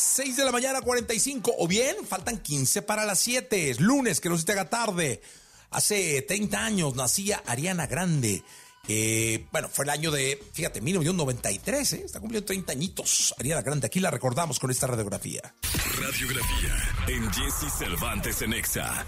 6 de la mañana, 45. O bien, faltan 15 para las 7. Es lunes, que no se te haga tarde. Hace 30 años nacía Ariana Grande. Eh, bueno, fue el año de, fíjate, 1993, ¿eh? está cumpliendo 30 añitos. Ariana Grande, aquí la recordamos con esta radiografía. Radiografía en Jesse Cervantes en Exa.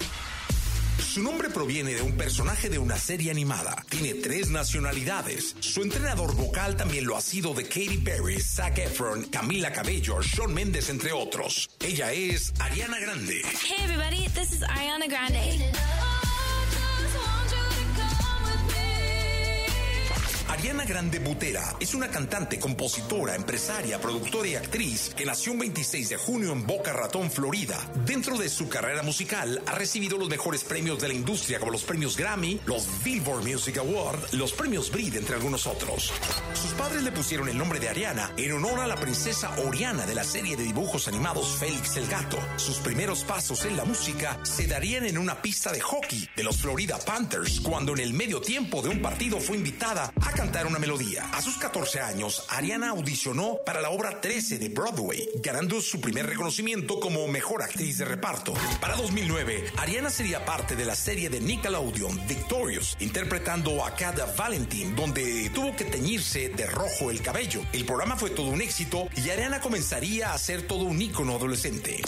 Su nombre proviene de un personaje de una serie animada. Tiene tres nacionalidades. Su entrenador vocal también lo ha sido de Katy Perry, Zac Efron, Camila Cabello, Shawn Mendes, entre otros. Ella es Ariana Grande. Hey everybody, this is Ariana Grande. Ariana Grande Butera es una cantante, compositora, empresaria, productora y actriz que nació un 26 de junio en Boca Ratón, Florida. Dentro de su carrera musical ha recibido los mejores premios de la industria como los premios Grammy, los Billboard Music Award, los premios Brit, entre algunos otros. Sus padres le pusieron el nombre de Ariana en honor a la princesa Oriana de la serie de dibujos animados Félix el Gato. Sus primeros pasos en la música se darían en una pista de hockey de los Florida Panthers cuando en el medio tiempo de un partido fue invitada a cantar una melodía. A sus 14 años, Ariana audicionó para la obra 13 de Broadway, ganando su primer reconocimiento como mejor actriz de reparto. Para 2009, Ariana sería parte de la serie de Nickelodeon Victorious, interpretando a Cada Valentin, donde tuvo que teñirse de rojo el cabello. El programa fue todo un éxito y Ariana comenzaría a ser todo un ícono adolescente.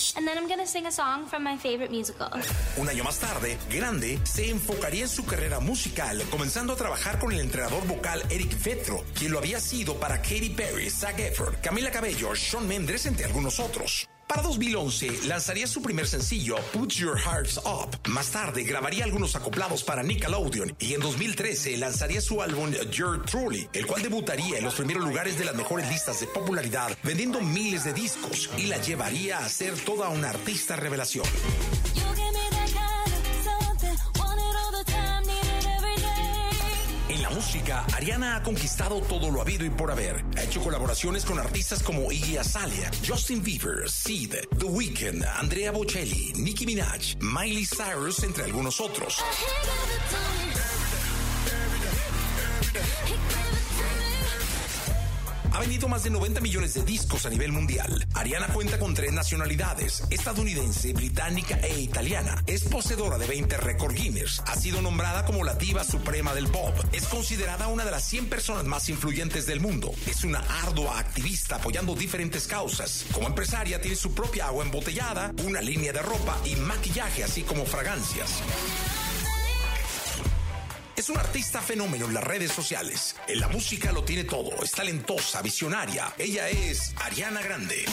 Un año más tarde, Grande se enfocaría en su carrera musical, comenzando a trabajar con el entrenador vocal Eric Vetro, quien lo había sido para Katy Perry, Zac Efron, Camila Cabello, Shawn Mendes, entre algunos otros. Para 2011 lanzaría su primer sencillo, Put Your Hearts Up. Más tarde grabaría algunos acoplados para Nickelodeon y en 2013 lanzaría su álbum Your Truly, el cual debutaría en los primeros lugares de las mejores listas de popularidad, vendiendo miles de discos y la llevaría a ser toda una artista revelación. La música, Ariana ha conquistado todo lo habido y por haber. Ha hecho colaboraciones con artistas como Iggy Azalea, Justin Bieber, Sid, The Weeknd, Andrea Bocelli, Nicki Minaj, Miley Cyrus, entre algunos otros. Vendido más de 90 millones de discos a nivel mundial. Ariana cuenta con tres nacionalidades, estadounidense, británica e italiana. Es poseedora de 20 récord Guinness. Ha sido nombrada como la diva suprema del pop. Es considerada una de las 100 personas más influyentes del mundo. Es una ardua activista apoyando diferentes causas. Como empresaria tiene su propia agua embotellada, una línea de ropa y maquillaje, así como fragancias. Es un artista fenómeno en las redes sociales. En la música lo tiene todo. Es talentosa, visionaria. Ella es Ariana Grande.